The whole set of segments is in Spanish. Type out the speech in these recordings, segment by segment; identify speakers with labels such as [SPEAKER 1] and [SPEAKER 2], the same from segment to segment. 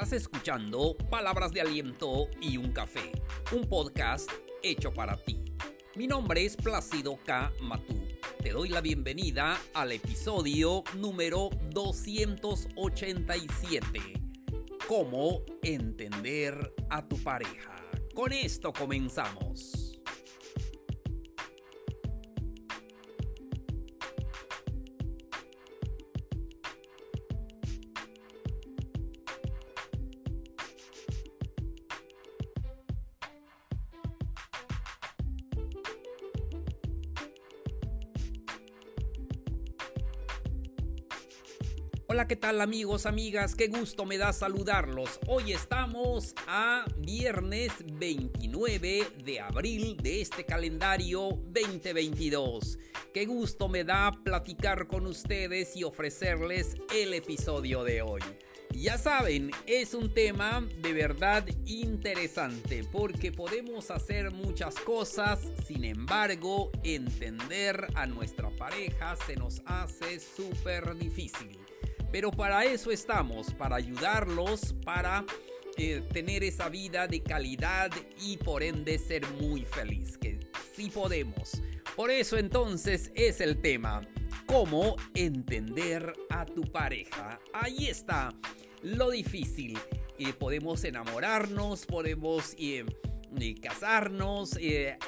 [SPEAKER 1] Estás escuchando Palabras de Aliento y un Café, un podcast hecho para ti. Mi nombre es Plácido K. Matú. Te doy la bienvenida al episodio número 287. ¿Cómo entender a tu pareja? Con esto comenzamos. Hola, ¿qué tal amigos, amigas? Qué gusto me da saludarlos. Hoy estamos a viernes 29 de abril de este calendario 2022. Qué gusto me da platicar con ustedes y ofrecerles el episodio de hoy. Ya saben, es un tema de verdad interesante porque podemos hacer muchas cosas, sin embargo, entender a nuestra pareja se nos hace súper difícil. Pero para eso estamos, para ayudarlos, para eh, tener esa vida de calidad y por ende ser muy feliz, que sí podemos. Por eso entonces es el tema, cómo entender a tu pareja. Ahí está lo difícil. Eh, podemos enamorarnos, podemos eh, casarnos,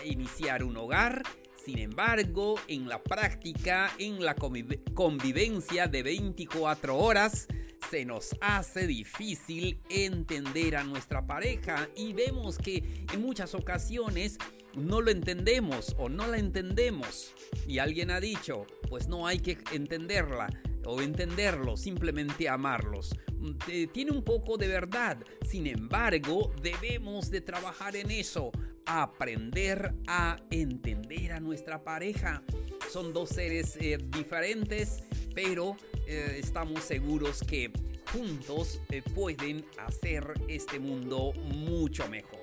[SPEAKER 1] iniciar un hogar sin embargo, en la práctica, en la convivencia de 24 horas, se nos hace difícil entender a nuestra pareja y vemos que en muchas ocasiones no lo entendemos o no la entendemos. Y alguien ha dicho, pues no hay que entenderla o entenderlo, simplemente amarlos. Mm, tiene un poco de verdad, sin embargo, debemos de trabajar en eso aprender a entender a nuestra pareja. Son dos seres eh, diferentes, pero eh, estamos seguros que juntos eh, pueden hacer este mundo mucho mejor.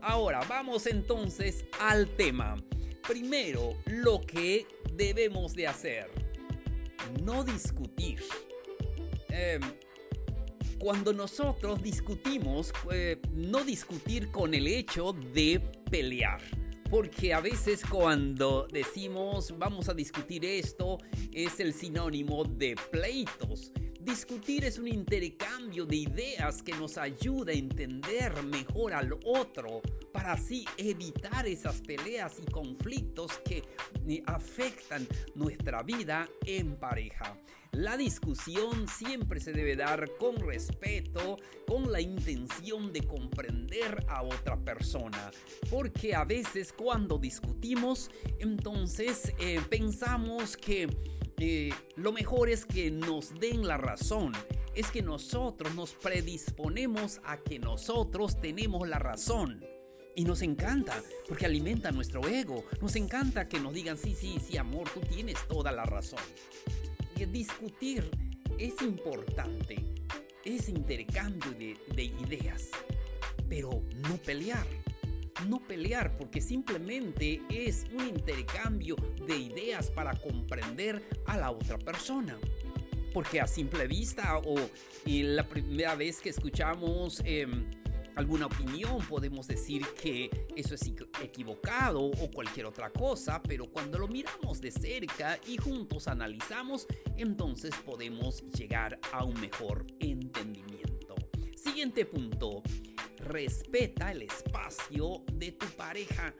[SPEAKER 1] Ahora vamos entonces al tema. Primero, lo que debemos de hacer. No discutir. Em, cuando nosotros discutimos, no discutir con el hecho de pelear. Porque a veces cuando decimos vamos a discutir esto es el sinónimo de pleitos. Discutir es un intercambio de ideas que nos ayuda a entender mejor al otro para así evitar esas peleas y conflictos que eh, afectan nuestra vida en pareja. La discusión siempre se debe dar con respeto, con la intención de comprender a otra persona, porque a veces cuando discutimos, entonces eh, pensamos que lo mejor es que nos den la razón. Es que nosotros nos predisponemos a que nosotros tenemos la razón. Y nos encanta, porque alimenta nuestro ego. Nos encanta que nos digan, sí, sí, sí, amor, tú tienes toda la razón. Y discutir es importante, es intercambio de, de ideas, pero no pelear no pelear porque simplemente es un intercambio de ideas para comprender a la otra persona. Porque a simple vista o la primera vez que escuchamos em, alguna opinión podemos decir que eso es equivocado o cualquier otra cosa, pero cuando lo miramos de cerca y juntos analizamos, entonces podemos llegar a un mejor entendimiento. Siguiente punto respeta el espacio de tu pareja.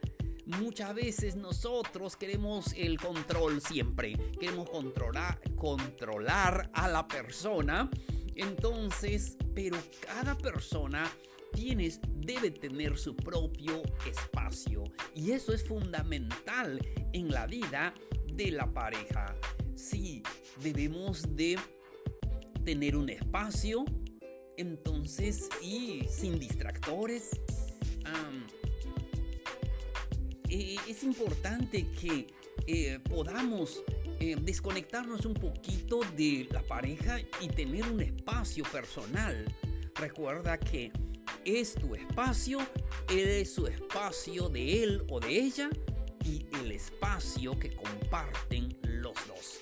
[SPEAKER 1] Muchas veces nosotros queremos el control siempre, queremos controlar, controlar a la persona. Entonces, pero cada persona tienes, debe tener su propio espacio. Y eso es fundamental en la vida de la pareja. Sí, debemos de tener un espacio entonces, y sin distractores, eh, es importante que eh, podamos eh, desconectarnos un poquito de la pareja y tener un espacio personal. Recuerda que es tu espacio, es su espacio de él o de ella y el espacio que comparten los dos.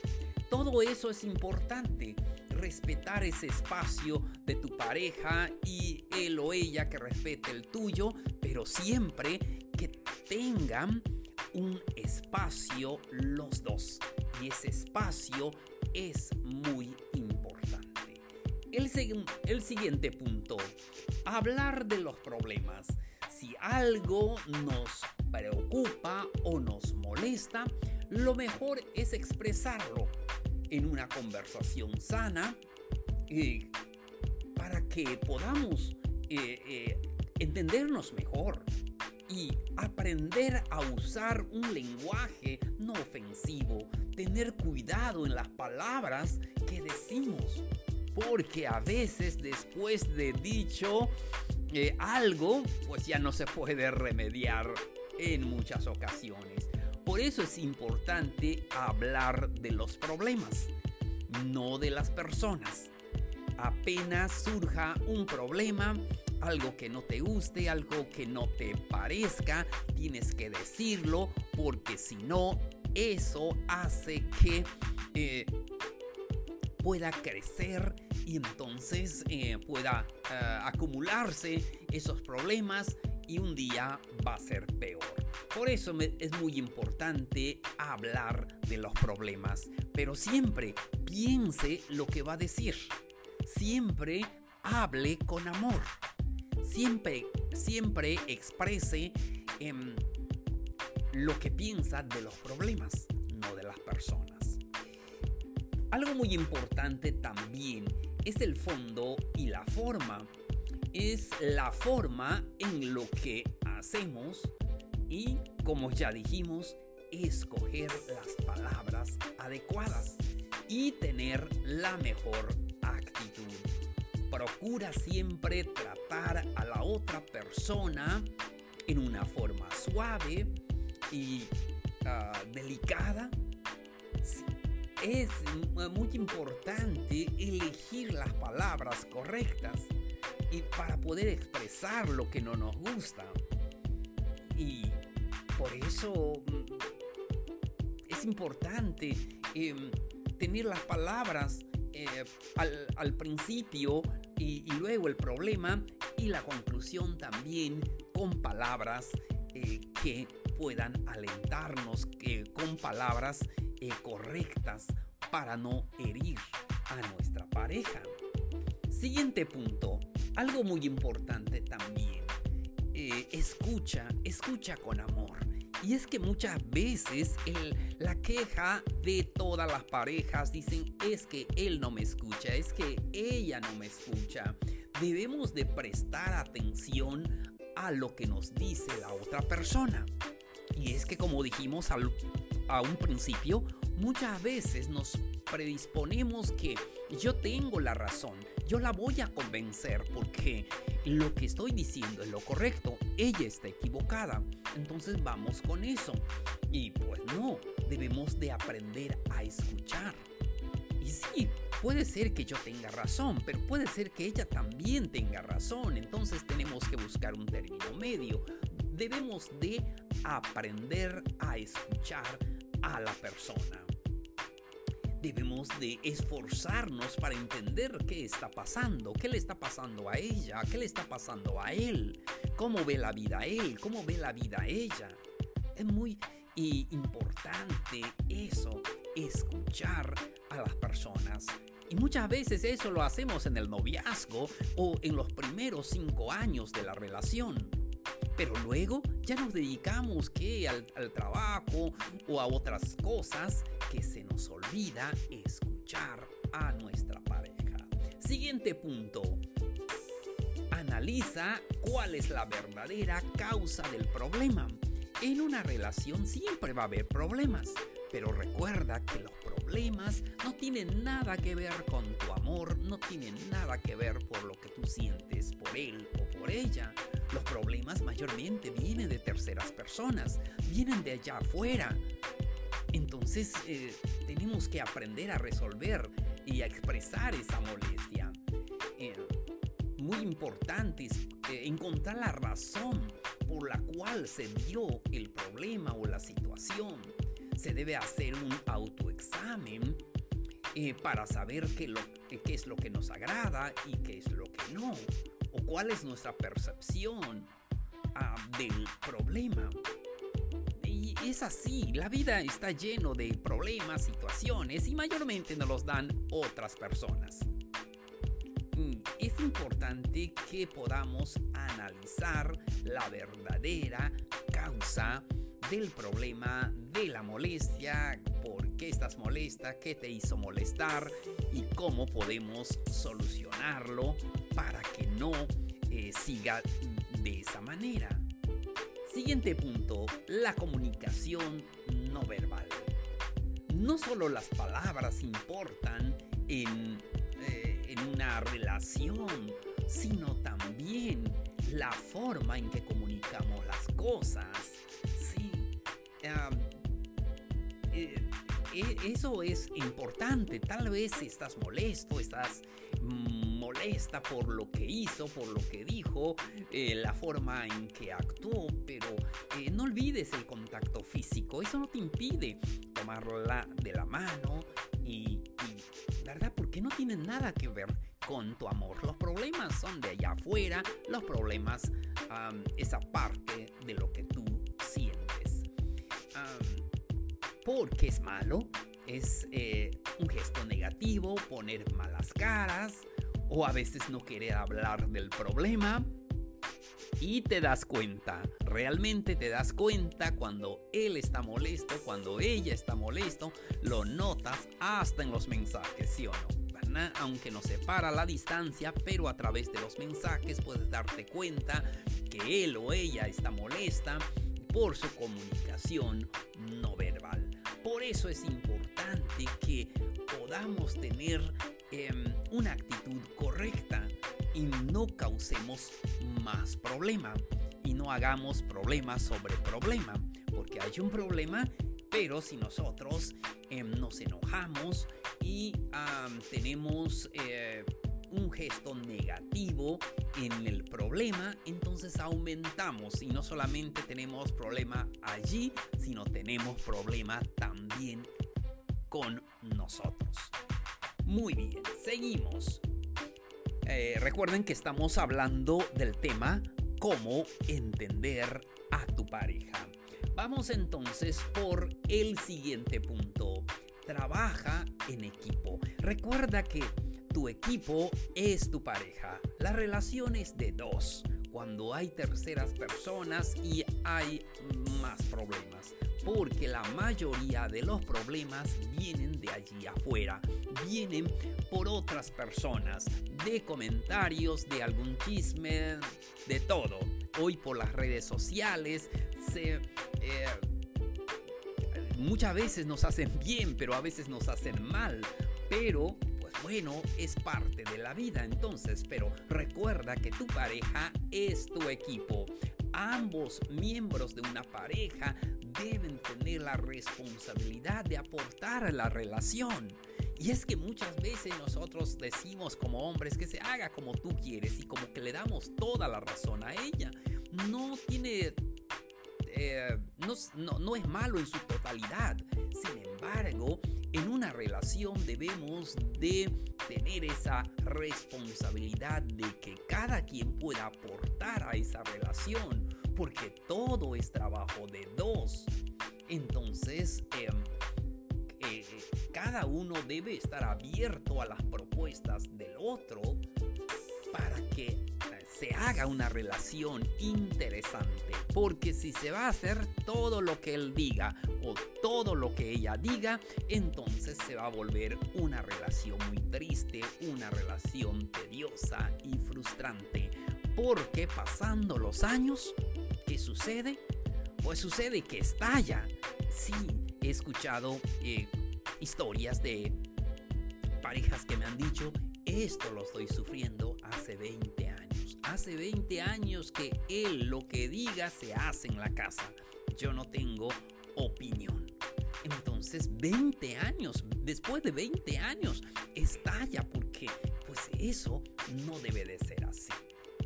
[SPEAKER 1] Todo eso es importante respetar ese espacio de tu pareja y él o ella que respete el tuyo, pero siempre que tengan un espacio los dos. Y ese espacio es muy importante. El, el siguiente punto, hablar de los problemas. Si algo nos preocupa o nos molesta, lo mejor es expresarlo en una conversación sana eh, para que podamos eh, eh, entendernos mejor y aprender a usar un lenguaje no ofensivo, tener cuidado en las palabras que decimos, porque a veces después de dicho algo, pues ya no se puede remediar en muchas ocasiones. Por eso es importante hablar de los problemas, no de las personas. Apenas surja un problema, algo que no te guste, algo que no te parezca, tienes que decirlo porque si no, eso hace que eh, pueda crecer y entonces eh, pueda eh, acumularse esos problemas y un día va a ser peor. Por eso es muy importante hablar de los problemas, pero siempre piense lo que va a decir. Siempre hable con amor. Siempre, siempre exprese em, lo que piensa de los problemas, no de las personas. Algo muy importante también es el fondo y la forma es la forma en lo que hacemos y, como ya dijimos, escoger las palabras adecuadas y tener la mejor actitud. Procura siempre tratar a la otra persona en una forma suave y ah, delicada. Es muy importante elegir las palabras correctas y para poder expresar lo que no nos gusta. Y por eso mm, es importante em, tener las palabras eh, al, principio y, luego el problema y la conclusión también con palabras eh, que puedan alentarnos, que con palabras eh, correctas para no herir a nuestra pareja. Siguiente punto, algo muy importante también, eh, escucha, escucha con amor. Y es que muchas veces la queja de todas las parejas dicen es que él no me escucha, es que ella no me escucha. Debemos de prestar atención a lo que nos dice la otra persona. Y es que como dijimos a un principio, muchas veces nos predisponemos que yo tengo la razón, yo la voy a convencer porque lo que estoy diciendo es lo correcto, ella está equivocada, entonces vamos con eso. Y pues no, debemos de aprender a escuchar. Y sí, puede ser que yo tenga razón, pero puede ser que ella también tenga razón, entonces tenemos que buscar un término medio. Debemos de aprender a escuchar a la persona. Debemos de esforzarnos para entender qué está pasando, qué le está pasando a ella, qué le está pasando a él, cómo ve la vida él, cómo ve la vida ella. Es muy importante eso, escuchar a las personas. Y muchas veces eso lo hacemos en el noviazgo o en los primeros cinco años de la relación. Pero luego ya nos dedicamos que al, trabajo o a otras cosas que se nos olvida escuchar a nuestra pareja. Siguiente punto. Analiza cuál es la verdadera causa del problema. En una relación siempre va a haber problemas, pero recuerda que los problemas no tienen nada que ver con tu amor, no tienen nada que ver por lo que tú sientes por él o por ella. Los problemas mayormente vienen de terceras personas, vienen de allá afuera. Entonces eh, tenemos que aprender a resolver y a expresar esa molestia. Eh, muy importante es eh, encontrar la razón por la cual se dio el problema o la situación. Se debe hacer un autoexamen para saber qué es lo que nos agrada y qué es lo que no, o cuál es nuestra percepción ah, del problema. Y es así, la vida está lleno de problemas, situaciones y mayormente nos los dan otras personas. Mm, es importante que podamos analizar la verdadera causa del problema, de la molestia, por qué estás molesta, qué te hizo molestar y cómo podemos solucionarlo para que no eh, siga de esa manera. Siguiente punto, la comunicación no verbal. No solo las palabras importan en, eh, en una relación, sino también la forma en que comunicamos las cosas eh, eh, eso es importante. Tal vez estás molesto, estás molesta por lo que hizo, por lo que dijo, eh, la forma en que actuó, pero no olvides el contacto físico. Eso no te impide tomarla de la mano y, ¿verdad? Porque no tiene nada que ver con tu amor. Los problemas son de allá afuera, los problemas, esa parte de lo que tú porque es malo, es eh, un gesto negativo, poner malas caras o a veces no querer hablar del problema. Y te das cuenta, realmente te das cuenta cuando él está molesto, cuando ella está molesto, lo notas hasta en los mensajes, ¿sí o no? Aunque nos separa la distancia, pero a través de los mensajes puedes darte cuenta que él o ella está molesta por su comunicación no verbal. Por eso es importante que podamos tener em, una actitud correcta y no causemos más problema y no hagamos problema sobre problema, porque hay un problema, pero si nosotros em, nos enojamos y tenemos eh, un gesto negativo en el problema, entonces aumentamos y no solamente tenemos problema allí, sino tenemos problema también con nosotros. Muy bien, seguimos. Eh, recuerden que estamos hablando del tema cómo entender a tu pareja. Vamos entonces por el siguiente punto. Trabaja en equipo. Recuerda que tu equipo es tu pareja. La relación es de dos. Cuando hay terceras personas y hay más problemas. Porque la mayoría de los problemas vienen de allí afuera. Vienen por otras personas. De comentarios, de algún chisme, de todo. Hoy por las redes sociales se... Eh, muchas veces nos hacen bien, pero a veces nos hacen mal. Pero bueno, es parte de la vida entonces, pero recuerda que tu pareja es tu equipo. Ambos miembros de una pareja deben tener la responsabilidad de aportar a la relación. Y es que muchas veces nosotros decimos como hombres que se haga como tú quieres y como que le damos toda la razón a ella. No tiene... Eh, no, no es malo en su totalidad. Sin embargo, en una relación debemos de tener esa responsabilidad de que cada quien pueda aportar a esa relación, porque todo es trabajo de dos. Entonces, em, eh, cada uno debe estar abierto a las propuestas del otro para que se haga una relación interesante. Porque si se va a hacer todo lo que él diga o todo lo que ella diga, entonces se va a volver una relación muy triste, una relación tediosa y frustrante. Porque pasando los años, ¿qué sucede? Pues sucede que estalla. Sí, he escuchado eh, historias de parejas que me han dicho, esto lo estoy sufriendo hace 20 años Hace 20 años que él lo que diga se hace en la casa. Yo no tengo opinión. Entonces 20 años, después de 20 años, estalla porque pues eso no debe de ser así.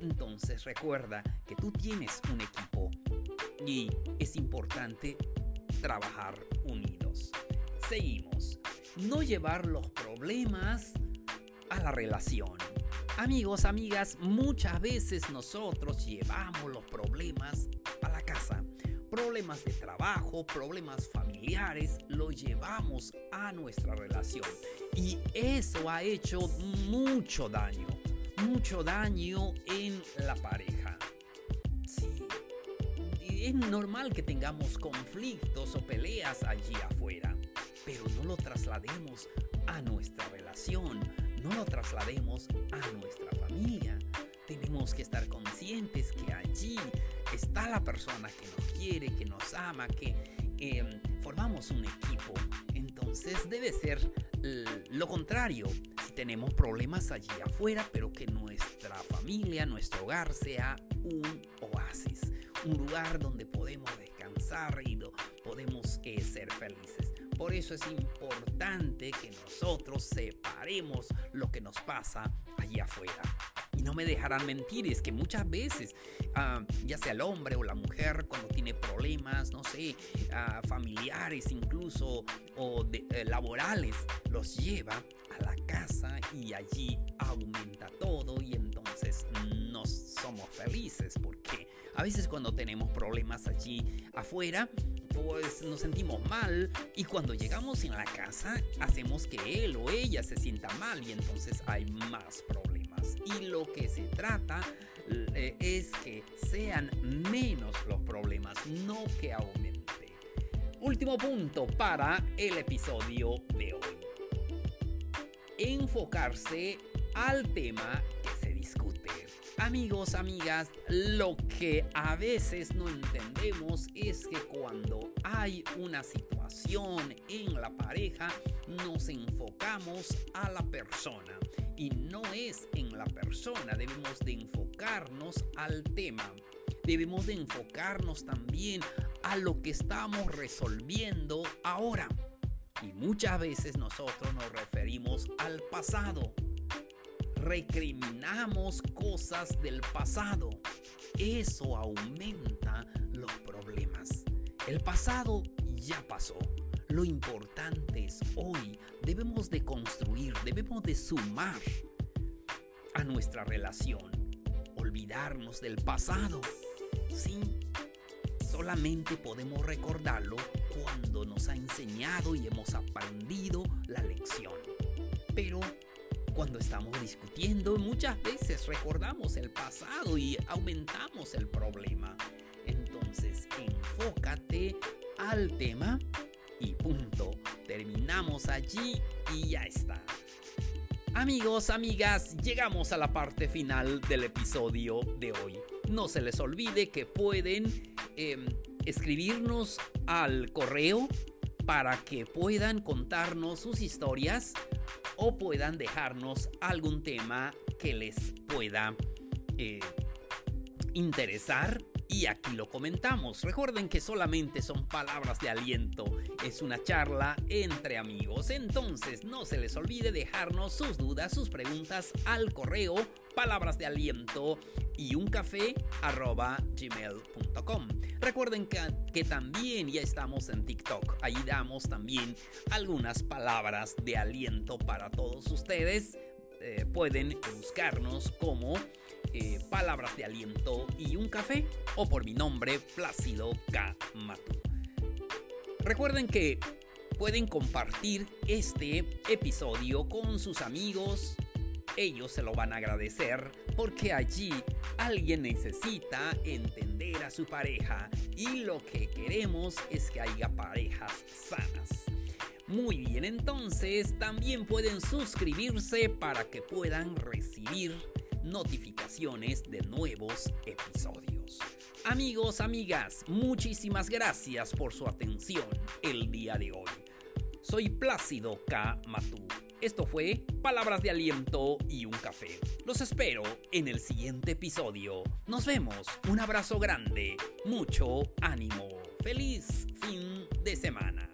[SPEAKER 1] Entonces recuerda que tú tienes un equipo y es importante trabajar unidos. Seguimos. No llevar los problemas a la relación. Amigos, amigas, muchas veces nosotros llevamos los problemas a la casa. Problemas de trabajo, problemas familiares, los llevamos a nuestra relación. Y eso ha hecho mucho daño, mucho daño en la pareja. Sí, es normal que tengamos conflictos o peleas allí afuera, pero no lo traslademos a nuestra relación no lo traslademos a nuestra familia. Tenemos que estar conscientes que allí está la persona que nos quiere, que nos ama, que em, formamos un equipo. Entonces debe ser lo contrario. Si tenemos problemas allí afuera, pero que nuestra familia, nuestro hogar sea un oasis, un lugar donde podemos descansar y podemos eh, ser felices. Por eso es importante que nosotros separemos lo que nos pasa allí afuera. Me dejarán mentir, es que muchas veces, ah, ya sea el hombre o la mujer, cuando tiene problemas, no sé, ah, familiares incluso o eh, laborales, los lleva a la casa y allí aumenta todo y entonces no somos felices porque a veces cuando tenemos problemas allí afuera, pues nos sentimos mal y cuando llegamos en la casa hacemos que él o ella se sienta mal y entonces hay más problemas. Y lo que se trata eh, es que sean menos los problemas, no que aumente. Último punto para el episodio de hoy. Enfocarse al tema que se discute. Amigos, amigas, lo que a veces no entendemos es que cuando hay una situación en la pareja, nos enfocamos a la persona. Y no es en la persona, debemos de enfocarnos al tema. Debemos de enfocarnos también a lo que estamos resolviendo ahora. Y muchas veces nosotros nos referimos al pasado recriminamos cosas del pasado. Eso aumenta los problemas. El pasado ya pasó. Lo importante es hoy. Debemos de construir, debemos de sumar a nuestra relación. Olvidarnos del pasado. Sí, solamente podemos recordarlo cuando nos ha enseñado y hemos aprendido la lección. Pero cuando estamos discutiendo, muchas veces recordamos el pasado y aumentamos el problema. Entonces, enfócate al tema y punto. Terminamos allí y ya está. Amigos, amigas, llegamos a la parte final del episodio de hoy. No se les olvide que pueden em, escribirnos al correo para que puedan contarnos sus historias o puedan dejarnos algún tema que les pueda eh, interesar y aquí lo comentamos. Recuerden que solamente son palabras de aliento, es una charla entre amigos. Entonces no se les olvide dejarnos sus dudas, sus preguntas al correo palabras de aliento y un café. Recuerden que, que, también ya estamos en TikTok. Ahí damos también algunas palabras de aliento para todos ustedes. Eh, pueden buscarnos como eh, palabras de aliento y un café o por mi nombre Plácido K. Recuerden que pueden compartir este episodio con sus amigos. Ellos se lo van a agradecer porque allí alguien necesita entender a su pareja y lo que queremos es que haya parejas sanas. Muy bien, entonces también pueden suscribirse para que puedan recibir notificaciones de nuevos episodios. Amigos, amigas, muchísimas gracias por su atención el día de hoy. Soy Plácido K. Matú. Esto fue Palabras de Aliento y un Café. Los espero en el siguiente episodio. Nos vemos. Un abrazo grande. Mucho ánimo. Feliz fin de semana.